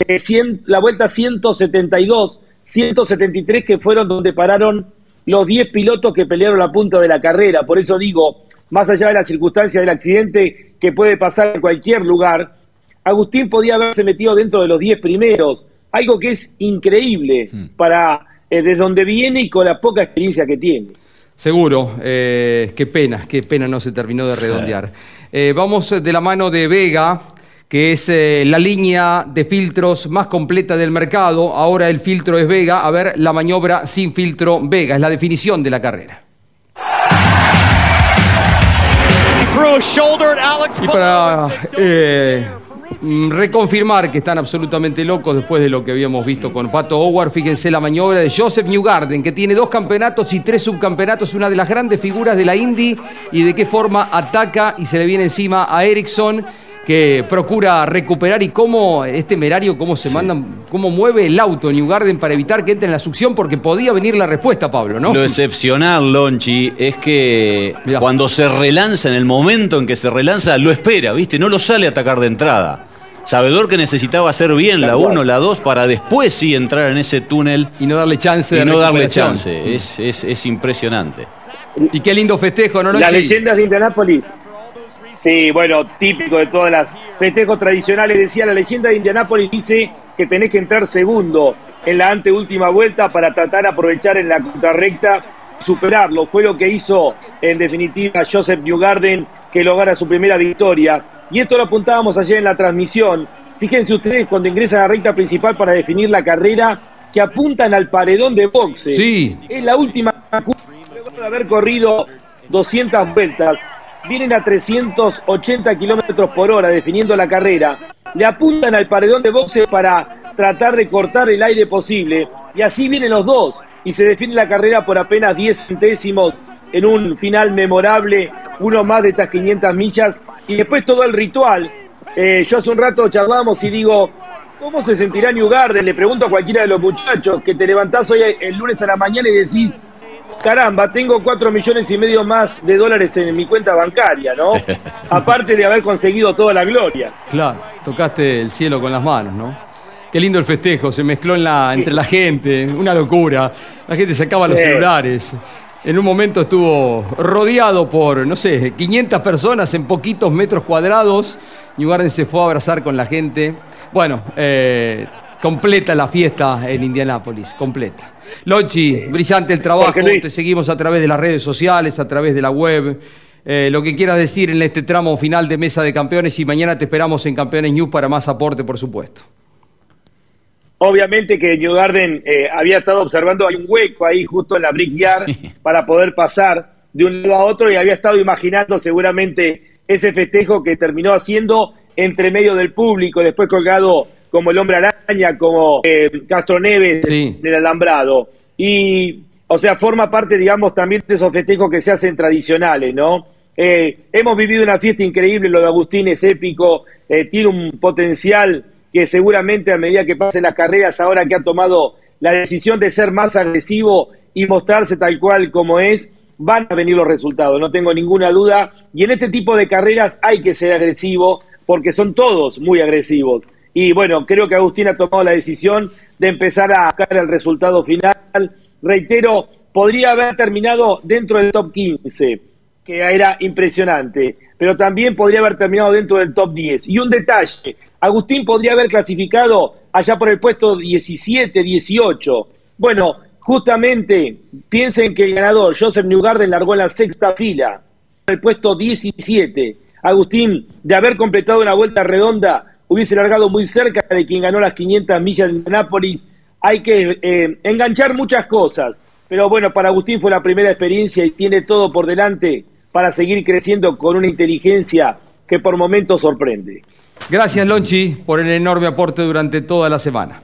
la vuelta 172, 173 que fueron donde pararon los 10 pilotos que pelearon la punta de la carrera. Por eso digo, más allá de las circunstancias del accidente que puede pasar en cualquier lugar, Agustín podía haberse metido dentro de los 10 primeros, algo que es increíble hmm. para eh, desde donde viene y con la poca experiencia que tiene. Seguro, eh, qué pena, qué pena no se terminó de redondear. Eh, vamos de la mano de Vega, que es la línea de filtros más completa del mercado. Ahora el filtro es Vega. A ver, la maniobra sin filtro Vega, es la definición de la carrera. Y para eh, reconfirmar que están absolutamente locos después de lo que habíamos visto con Pato Howard, fíjense la maniobra de Joseph Newgarden, que tiene dos campeonatos y tres subcampeonatos, una de las grandes figuras de la Indy, y de qué forma ataca y se le viene encima a Ericsson que procura recuperar y cómo es temerario, cómo se mandan, cómo mueve el auto New Garden para evitar que entre en la succión, porque podía venir la respuesta, Pablo, ¿no? Lo excepcional, Lonchi, es que cuando se relanza, en el momento en que se relanza, lo espera, ¿viste? No lo sale a atacar de entrada. Sabedor que necesitaba hacer bien la 1, la 2, para después sí entrar en ese túnel. Y no darle chance y no darle chance. Es, es, es impresionante. Y qué lindo festejo, ¿no? Las leyendas de Indianápolis Sí, bueno, típico de todas las festejos tradicionales. Decía la leyenda de Indianápolis, dice que tenés que entrar segundo en la anteúltima vuelta para tratar de aprovechar en la contrarrecta, superarlo. Fue lo que hizo en definitiva Joseph Newgarden, que lograra su primera victoria. Y esto lo apuntábamos ayer en la transmisión. Fíjense ustedes cuando ingresan a la recta principal para definir la carrera, que apuntan al paredón de boxe. Sí. Es la última luego de haber corrido 200 vueltas vienen a 380 kilómetros por hora definiendo la carrera, le apuntan al paredón de boxe para tratar de cortar el aire posible, y así vienen los dos, y se define la carrera por apenas 10 centésimos en un final memorable, uno más de estas 500 millas, y después todo el ritual. Eh, yo hace un rato charlamos y digo, ¿cómo se sentirá New Garden? Le pregunto a cualquiera de los muchachos que te levantás hoy el lunes a la mañana y decís, caramba, tengo cuatro millones y medio más de dólares en mi cuenta bancaria, ¿no? [laughs] Aparte de haber conseguido toda la gloria. Claro, tocaste el cielo con las manos, ¿no? Qué lindo el festejo, se mezcló en la, entre la gente, una locura. La gente sacaba los celulares. En un momento estuvo rodeado por, no sé, 500 personas en poquitos metros cuadrados. New Garden se fue a abrazar con la gente. Bueno, eh, completa la fiesta en Indianápolis, completa. Lochi, brillante el trabajo, te seguimos a través de las redes sociales, a través de la web. Eh, lo que quieras decir en este tramo final de Mesa de Campeones y mañana te esperamos en Campeones News para más aporte, por supuesto. Obviamente que New Garden eh, había estado observando, hay un hueco ahí justo en la Brickyard para poder pasar de un lado a otro y había estado imaginando seguramente ese festejo que terminó haciendo entre medio del público, después colgado como el hombre araña, como eh, Castro Neves del alambrado. Y, o sea, forma parte, digamos, también de esos festejos que se hacen tradicionales, ¿no? Eh, hemos vivido una fiesta increíble, lo de Agustín es épico, tiene un potencial que seguramente a medida que pasen las carreras, ahora que ha tomado la decisión de ser más agresivo y mostrarse tal cual como es, van a venir los resultados, no tengo ninguna duda. Y en este tipo de carreras hay que ser agresivo, porque son todos muy agresivos. Y bueno, creo que Agustín ha tomado la decisión de empezar a buscar el resultado final. Reitero, podría haber terminado dentro del top 15, que era impresionante, pero también podría haber terminado dentro del top 10. Y un detalle, Agustín podría haber clasificado allá por el puesto 17, 18. Bueno, justamente piensen que el ganador, Joseph Newgarden, largó en la sexta fila, el puesto 17. Agustín, de haber completado una vuelta redonda, hubiese largado muy cerca de quien ganó las 500 millas de Nápoles hay que eh, enganchar muchas cosas. Pero bueno, para Agustín fue la primera experiencia y tiene todo por delante para seguir creciendo con una inteligencia que por momentos sorprende. Gracias, Lonchi, por el enorme aporte durante toda la semana.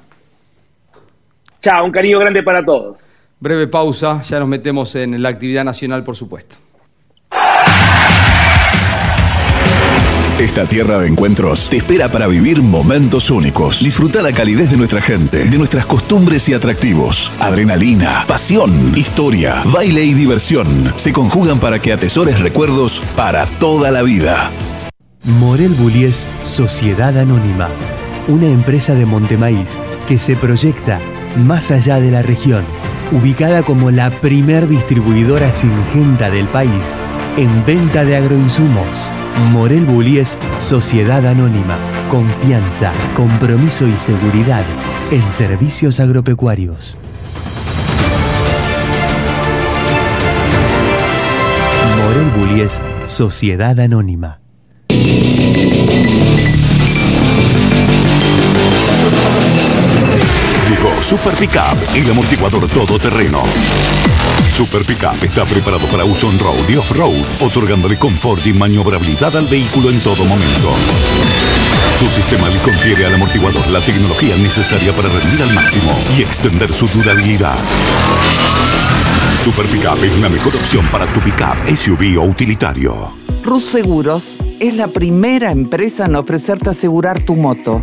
Chao, un cariño grande para todos. Breve pausa, ya nos metemos en la actividad nacional, por supuesto. Esta tierra de encuentros te espera para vivir momentos únicos. Disfruta la calidez de nuestra gente, de nuestras costumbres y atractivos. Adrenalina, pasión, historia, baile y diversión se conjugan para que atesores recuerdos para toda la vida. Morel Bullies Sociedad Anónima, una empresa de Montemaíz que se proyecta más allá de la región, ubicada como la primer distribuidora singenta del país en venta de agroinsumos. Morel Bullies Sociedad Anónima, confianza, compromiso y seguridad en servicios agropecuarios. Morel Bullies Sociedad Anónima. Super Pickup, el amortiguador todoterreno. Super Pickup está preparado para uso on-road y off-road, otorgándole confort y maniobrabilidad al vehículo en todo momento. Su sistema le confiere al amortiguador la tecnología necesaria para rendir al máximo y extender su durabilidad. Super Pickup es la mejor opción para tu pickup, SUV o utilitario. Rus Seguros es la primera empresa en ofrecerte asegurar tu moto.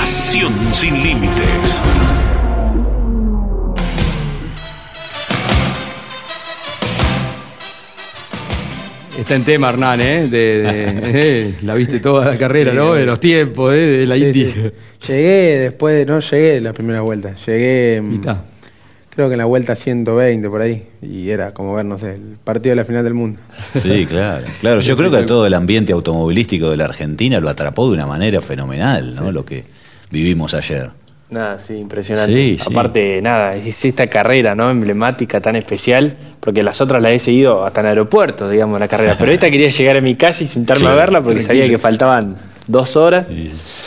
Pasión sin límites. Está en tema, Hernán, ¿eh? De, de- [laughs] eh, la viste toda la carrera, Sí, ¿no? De los tiempos, ¿eh? De la Sí, Indy. sí. Llegué después, de- no llegué la primera vuelta, llegué mm, creo que en la vuelta 120 por ahí y era como ver, no sé, el partido de la final del mundo. Sí, [laughs] claro. Claro, yo creo que todo el ambiente automovilístico de la Argentina lo atrapó de una manera fenomenal, ¿no? Lo que vivimos ayer. Nada, sí, impresionante. Sí, sí. Aparte, nada, es esta carrera no emblemática tan especial, porque las otras las he seguido hasta en aeropuertos, digamos, la carrera. Pero esta quería llegar a mi casa y sentarme Claro, a verla porque tranquilo. sabía que faltaban dos horas.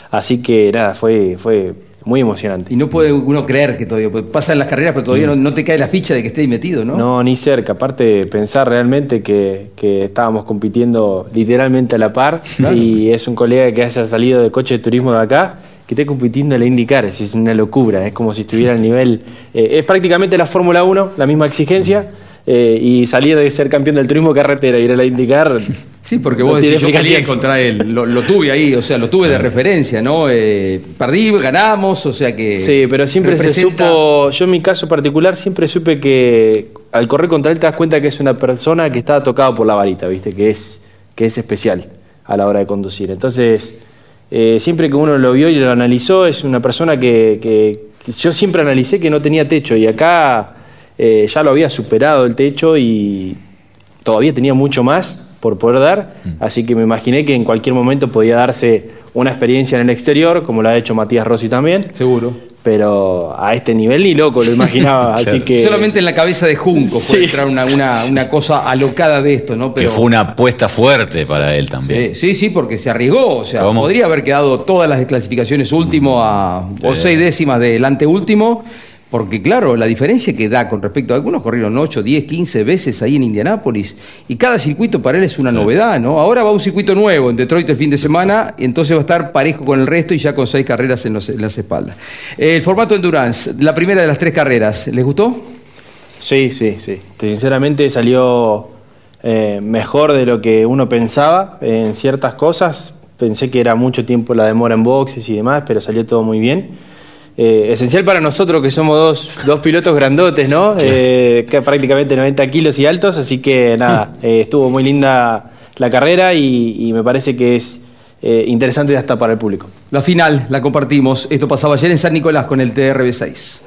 Así que nada, fue, fue muy emocionante. Y no puede uno creer que todavía pues, pasan las carreras, pero todavía no, no te cae la ficha de que esté ahí metido, ¿no? No, ni cerca. Aparte, pensar realmente que, que estábamos compitiendo literalmente a la par y es un colega que haya salido de coche de turismo de acá que esté compitiendo en la IndyCar. Es una locura. Es como si estuviera al nivel. eh, es prácticamente la Fórmula 1, la misma exigencia. eh, y salir de ser campeón del turismo carretera y ir a la IndyCar. [laughs] Sí, porque no vos tiene decís, yo peleé contra él, lo, lo tuve ahí, o sea, lo tuve de referencia, ¿no? Eh, perdí, ganamos, o sea que... Sí, pero siempre se supo, yo en mi caso particular siempre supe que al correr contra él te das cuenta que es una persona que está tocada por la varita, ¿viste? Que es, que es especial a la hora de conducir. Entonces, eh, siempre que uno lo vio y lo analizó, es una persona que, que- que yo siempre analicé que no tenía techo y acá eh, ya lo había superado el techo y todavía tenía mucho más por poder dar, así que me imaginé que en cualquier momento podía darse una experiencia en el exterior, como lo ha hecho Matías Rossi también. Seguro. Pero a este nivel ni loco lo imaginaba, [laughs] así que... Solamente en la cabeza de Junco puede entrar una, una, [laughs] una cosa alocada de esto, ¿no? Que fue una apuesta fuerte para él también. Sí, sí, sí, porque se arriesgó. O sea, ¿Cómo? podría haber quedado todas las desclasificaciones último a, o Sí. seis décimas del anteúltimo, Porque claro, la diferencia que da con respecto a algunos corrieron 8, 10, 15 veces ahí en Indianápolis y cada circuito para él es una novedad, ¿no? Ahora va un circuito nuevo en Detroit el fin de semana y entonces va a estar parejo con el resto y ya con seis carreras en, las espaldas. El formato Endurance, la primera de las tres carreras, ¿les gustó? Sí, sí, sí. Sinceramente salió eh, mejor de lo que uno pensaba en ciertas cosas. Pensé que era mucho tiempo la demora en boxes y demás, pero salió todo muy bien. Eh, esencial para nosotros que somos dos, pilotos grandotes, ¿no? Eh, prácticamente 90 kilos y altos, así que nada, [laughs] eh, estuvo muy linda la carrera y, me parece que es interesante hasta para el público. La final la compartimos, esto pasaba ayer en San Nicolás con el TRB6.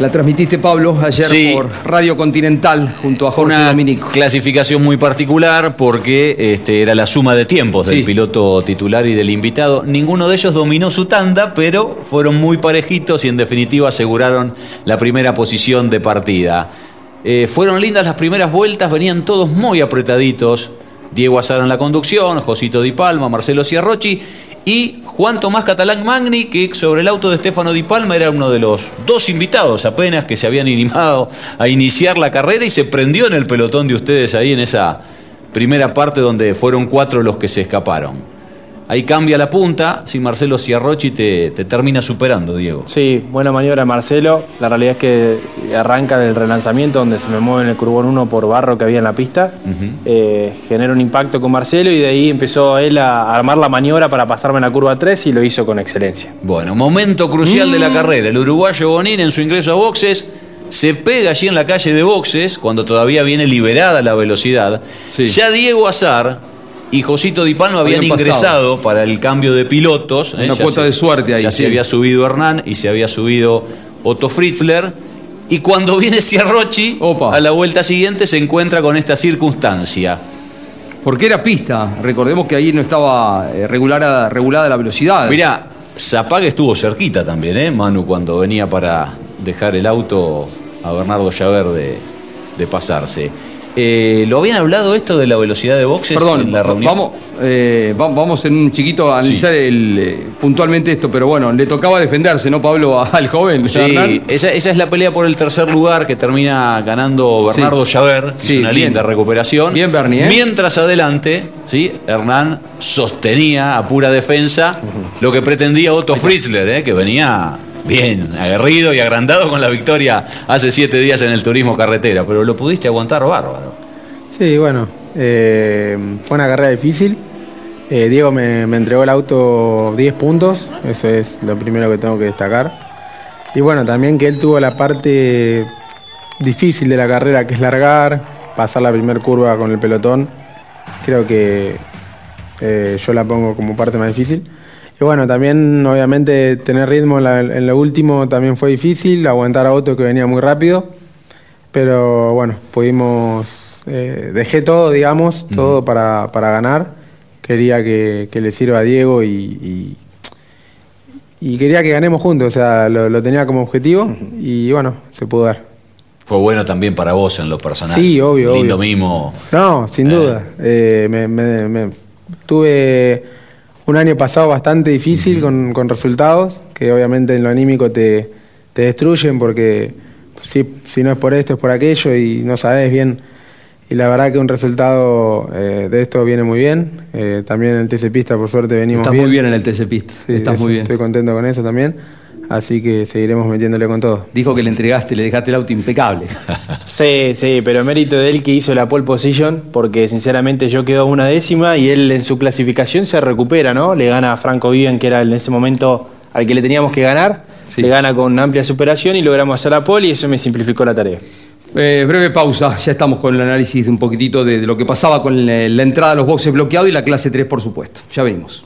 La transmitiste, Pablo, ayer por Radio Continental junto a Jorge Una Dominico. clasificación muy particular porque este, era la suma de tiempos del piloto titular y del invitado. Ninguno de ellos dominó su tanda, pero fueron muy parejitos y en definitiva aseguraron la primera posición de partida. Eh, fueron lindas las primeras vueltas, venían todos muy apretaditos. Diego Azar en la conducción, Josito Di Palma, Marcelo Ciarrochi y Juan Tomás Catalán Magni, que sobre el auto de Stefano Di Palma era uno de los dos invitados apenas que se habían animado a iniciar la carrera y se prendió en el pelotón de ustedes ahí en esa primera parte donde fueron cuatro los que se escaparon. Ahí cambia la punta, si Marcelo Ciarrochi te, te, termina superando, Diego. Sí, buena maniobra Marcelo. La realidad es que arranca del relanzamiento donde se me mueve en el curbón 1 por barro que había en la pista. Eh, genera un impacto con Marcelo y de ahí empezó él a armar la maniobra para pasarme en la curva 3 y lo hizo con excelencia. Bueno, momento crucial de la mm. carrera. El uruguayo Bonín en su ingreso a boxes se pega allí en la calle de boxes cuando todavía viene liberada la velocidad. Ya Diego Azar y Josito Di Palma habían, ingresado para el cambio de pilotos. Una ¿eh? cuota de suerte ahí. Ya se había subido Hernán y se había subido Otto Fritzler. Y cuando [laughs] viene Ciarrochi, a la vuelta siguiente se encuentra con esta circunstancia. Porque era pista. Recordemos que ahí no estaba eh, regulada, regulada la velocidad. Mirá, Zapag estuvo cerquita también, ¿eh? Manu, cuando venía para dejar el auto a Bernardo Llaver de pasarse. Eh, ¿Lo habían hablado esto de la velocidad de boxes Perdón, en la reunión? Vamos, eh, vamos en un chiquito a analizar eh, puntualmente esto, pero bueno, le tocaba defenderse, ¿no, Pablo, [laughs] al joven? Sí, esa, es la pelea por el tercer lugar que termina ganando Bernardo sí. Sí, una linda recuperación. Bien, Bernie. Mientras adelante, ¿sí? Hernán sostenía a pura defensa lo que pretendía Otto Fritzler, que venía bien, aguerrido y agrandado con la victoria hace siete días en el turismo carretera, pero lo pudiste aguantar bárbaro. Sí, bueno, eh, fue una carrera difícil. Eh, Diego me, entregó el auto 10 puntos, eso es lo primero que tengo que destacar. Y bueno, también que él tuvo la parte difícil de la carrera, que es largar, pasar la primera curva con el pelotón. Creo que eh, yo la pongo como parte más difícil. Y bueno, también obviamente tener ritmo en, lo último también fue difícil, aguantar a otro que venía muy rápido, pero bueno, pudimos, eh, dejé todo, digamos, todo para, ganar. Quería que, le sirva a Diego y, y, quería que ganemos juntos, o sea, lo, tenía como objetivo y bueno, se pudo dar. Fue bueno también para vos en lo personal. Sí, obvio. Lindo mismo. No, sin eh. duda. Eh, me, tuve un año pasado bastante difícil con, resultados, que obviamente en lo anímico te, destruyen porque si, si, no es por esto es por aquello y no sabes bien. Y la verdad que un resultado eh, de esto viene muy bien. Eh, también en el TC Pista, por suerte, venimos Estás bien. muy bien en el TC Pista. Estás muy bien. Estoy contento con eso también. Así que seguiremos metiéndole con todo. Dijo que le entregaste, le dejaste el auto impecable. [laughs] sí, sí, pero mérito de él que hizo la pole position, porque sinceramente yo quedo una décima y él en su clasificación se recupera, ¿no? Le gana a Franco Vivian, que era en ese momento al que le teníamos que ganar, le gana con amplia superación y logramos hacer la pole y eso me simplificó la tarea. Eh, breve pausa, ya estamos con el análisis de un poquitito de, lo que pasaba con la, la entrada a los boxes bloqueados y la clase 3, por supuesto. Ya venimos.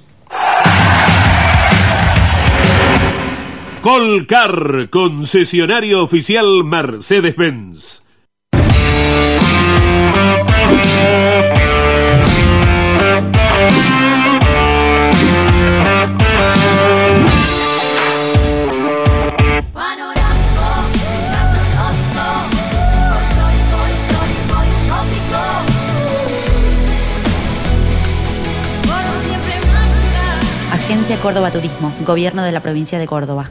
Volcar, concesionario oficial Mercedes-Benz. Agencia Córdoba Turismo, Gobierno de la Provincia de Córdoba.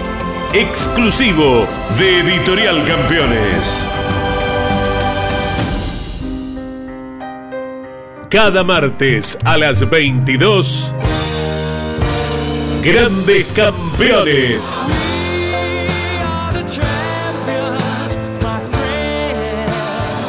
Exclusivo de Editorial Campeones. Cada martes a las 22. Grandes Campeones.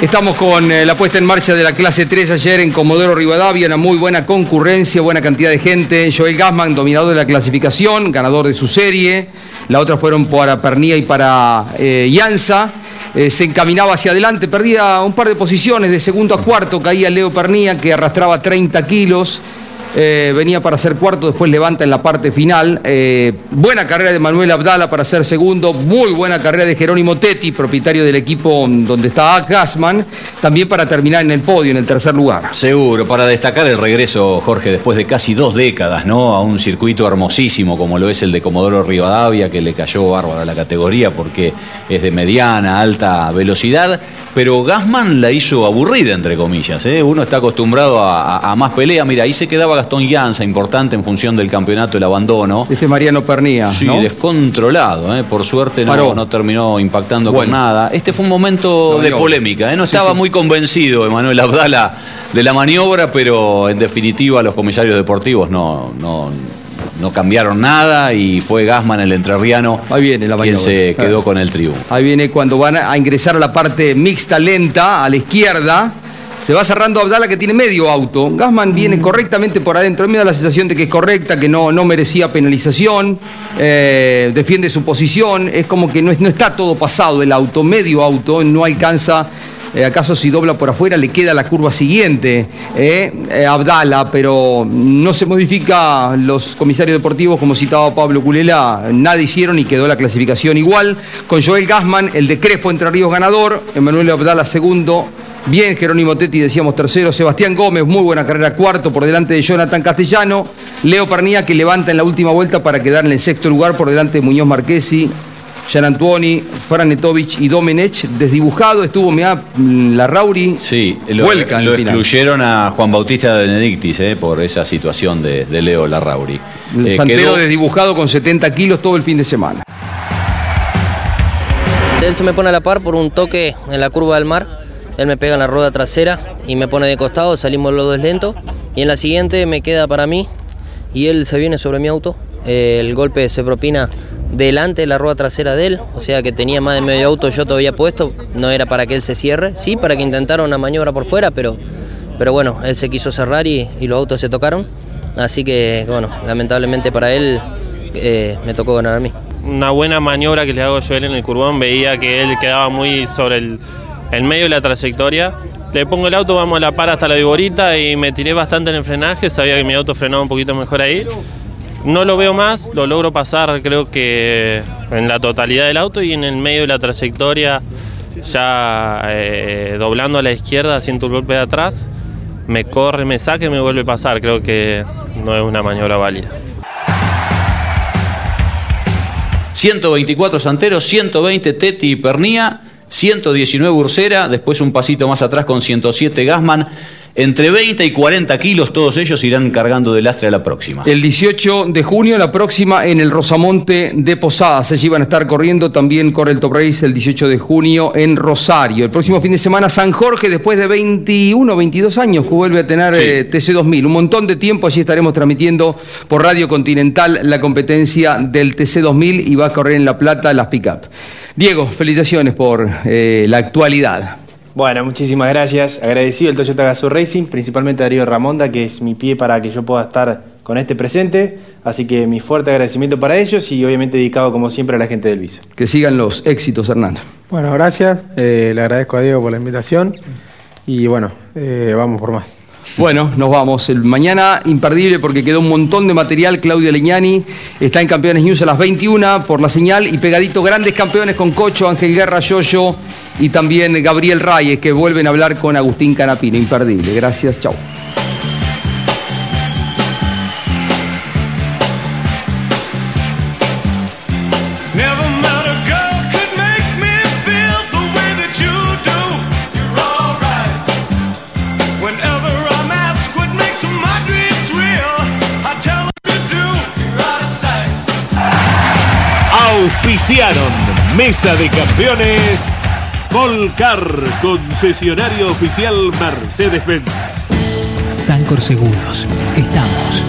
Estamos con eh, la puesta en marcha de la clase 3 ayer en Comodoro Rivadavia, una muy buena concurrencia, buena cantidad de gente. Joel Gassman, dominador de la clasificación, ganador de su serie. La otra fueron para Pernía y para eh. Eh, se encaminaba hacia adelante, perdía un par de posiciones, de segundo a cuarto caía Leo Pernía, que arrastraba 30 kilos. Eh, venía para ser cuarto, después levanta en la parte final. Eh, buena carrera de Manuel Abdala para ser segundo. Muy buena carrera de Jerónimo Tetti, propietario del equipo donde está Gassman. También para terminar en el podio, en el tercer lugar. Seguro, para destacar el regreso, Jorge, después de casi dos décadas, ¿no? A un circuito hermosísimo como lo es el de Comodoro Rivadavia, que le cayó bárbara la categoría porque es de mediana, alta velocidad. Pero Gassman la hizo aburrida, entre comillas. ¿eh? Uno está acostumbrado a, a más pelea. Mira, ahí se quedaba Gastón Llanza, importante en función del campeonato, el abandono. Este Mariano Pernía. Sí, ¿no? descontrolado, ¿eh? por suerte no, terminó impactando Bueno. con nada. Este fue un momento de polémica, ¿eh? no Sí, estaba sí. muy convencido Emanuel Abdala de la maniobra, pero en definitiva los comisarios deportivos no, no, no cambiaron nada y fue Gasman el entrerriano Ahí viene la quien se quedó Claro. con el triunfo. Ahí viene cuando van a ingresar a la parte mixta lenta, a la izquierda. Se va cerrando Abdala que tiene medio auto. Gasman viene correctamente por adentro. Me da la sensación de que es correcta, que no, no merecía penalización. eh, defiende su posición. Es como que no, es- no está todo pasado el auto. Medio auto, no alcanza. eh, acaso si dobla por afuera le queda la curva siguiente eh, eh, Abdala, pero no se modifica los comisarios deportivos como citaba Pablo Culela, nada hicieron y quedó la clasificación igual. Con Joel Gassman, el de Crespo Entre Ríos ganador, Emanuel Abdala segundo, bien Jerónimo Tetti decíamos tercero, Sebastián Gómez, muy buena carrera cuarto por delante de Jonathan Castellano, Leo Pernía que levanta en la última vuelta para quedar en el sexto lugar por delante de Muñoz Marquesi. Gian Antuoni, Franetovich y Domenech, desdibujado, estuvo Mea Larrauri, Sí, lo, vuelca lo excluyeron a Juan Bautista Benedictis eh, por esa situación de, de Leo Larrauri. El Eh, Santero quedó- desdibujado con 70 kilos todo el fin de semana. Él se me pone a la par por un toque en la curva del mar. Él me pega en la rueda trasera y me pone de costado, salimos los dos lentos. Y en la siguiente me queda para mí y él se viene sobre mi auto. El golpe se propina delante de la rueda trasera de él, o sea que tenía más de medio auto yo todavía puesto. No era para que él se cierre, sí, para que intentara una maniobra por fuera, pero, pero bueno, él se quiso cerrar y, y los autos se tocaron. Así que, bueno, lamentablemente para él eh, me tocó ganar a mí. una buena maniobra que le hago yo a él en el curbón, veía que él quedaba muy sobre el, el medio de la trayectoria. Le pongo el auto, vamos a la par hasta la viborita y me tiré bastante en el frenaje, sabía que mi auto frenaba un poquito mejor ahí. No lo veo más, lo logro pasar creo que en la totalidad del auto y en el medio de la trayectoria, ya eh, doblando a la izquierda, siento el golpe de atrás, me corre, me saca y me vuelve a pasar, creo que no es una maniobra válida. 124 Santeros, 120 Teti y Pernía, 119 Ursera, después un pasito más atrás con 107 Gasman. entre 20 y 40 kilos, todos ellos irán cargando de lastre a la próxima. El 18 de junio, la próxima en el Rosamonte de Posadas. Allí van a estar corriendo, también corre el Top Race el 18 de junio en Rosario. El próximo fin de semana, San Jorge, después de 21, 22 años, que vuelve a tener eh, TC2000. Un montón de tiempo, allí estaremos transmitiendo por Radio Continental la competencia del TC2000 y va a correr en La Plata las pick-up. Diego, felicitaciones por eh, la actualidad. Bueno, muchísimas gracias. Agradecido el Toyota Gazoo Racing, principalmente a Darío Ramonda, que es mi pie para que yo pueda estar con este presente. Así que mi fuerte agradecimiento para ellos y obviamente dedicado como siempre a la gente del Viso. Que sigan los éxitos, Hernando. Bueno, gracias. Eh, le agradezco a Diego por la invitación y bueno, eh, vamos por más. Bueno, nos vamos. Mañana imperdible porque quedó un montón de material. Claudio Leñani está en Campeones News a las 21 por la señal y pegadito grandes campeones con Cocho, Ángel Guerra, Yoyo y también Gabriel Reyes que vuelven a hablar con Agustín Canapino. Imperdible. Gracias, chao. Auspiciaron Mesa de Campeones Volcar, concesionario oficial Mercedes-Benz. Sancor Seguros, estamos.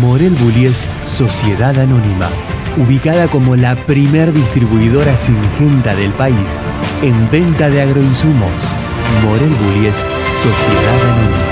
Morel Bullies Sociedad Anónima, ubicada como la primer distribuidora singenta del país en venta de agroinsumos. Morel Bullies Sociedad Anónima.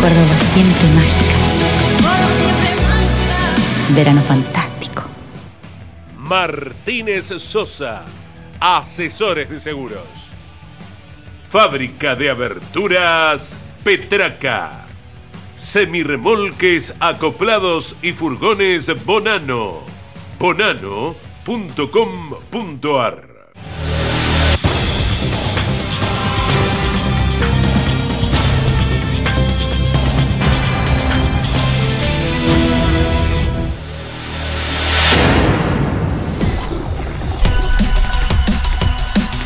Córdoba siempre mágica. Verano fantástico. Martínez Sosa, asesores de seguros. Fábrica de aberturas Petraca. Semirremolques acoplados y furgones Bonano. Bonano.com.ar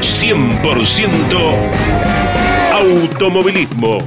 100% automovilismo.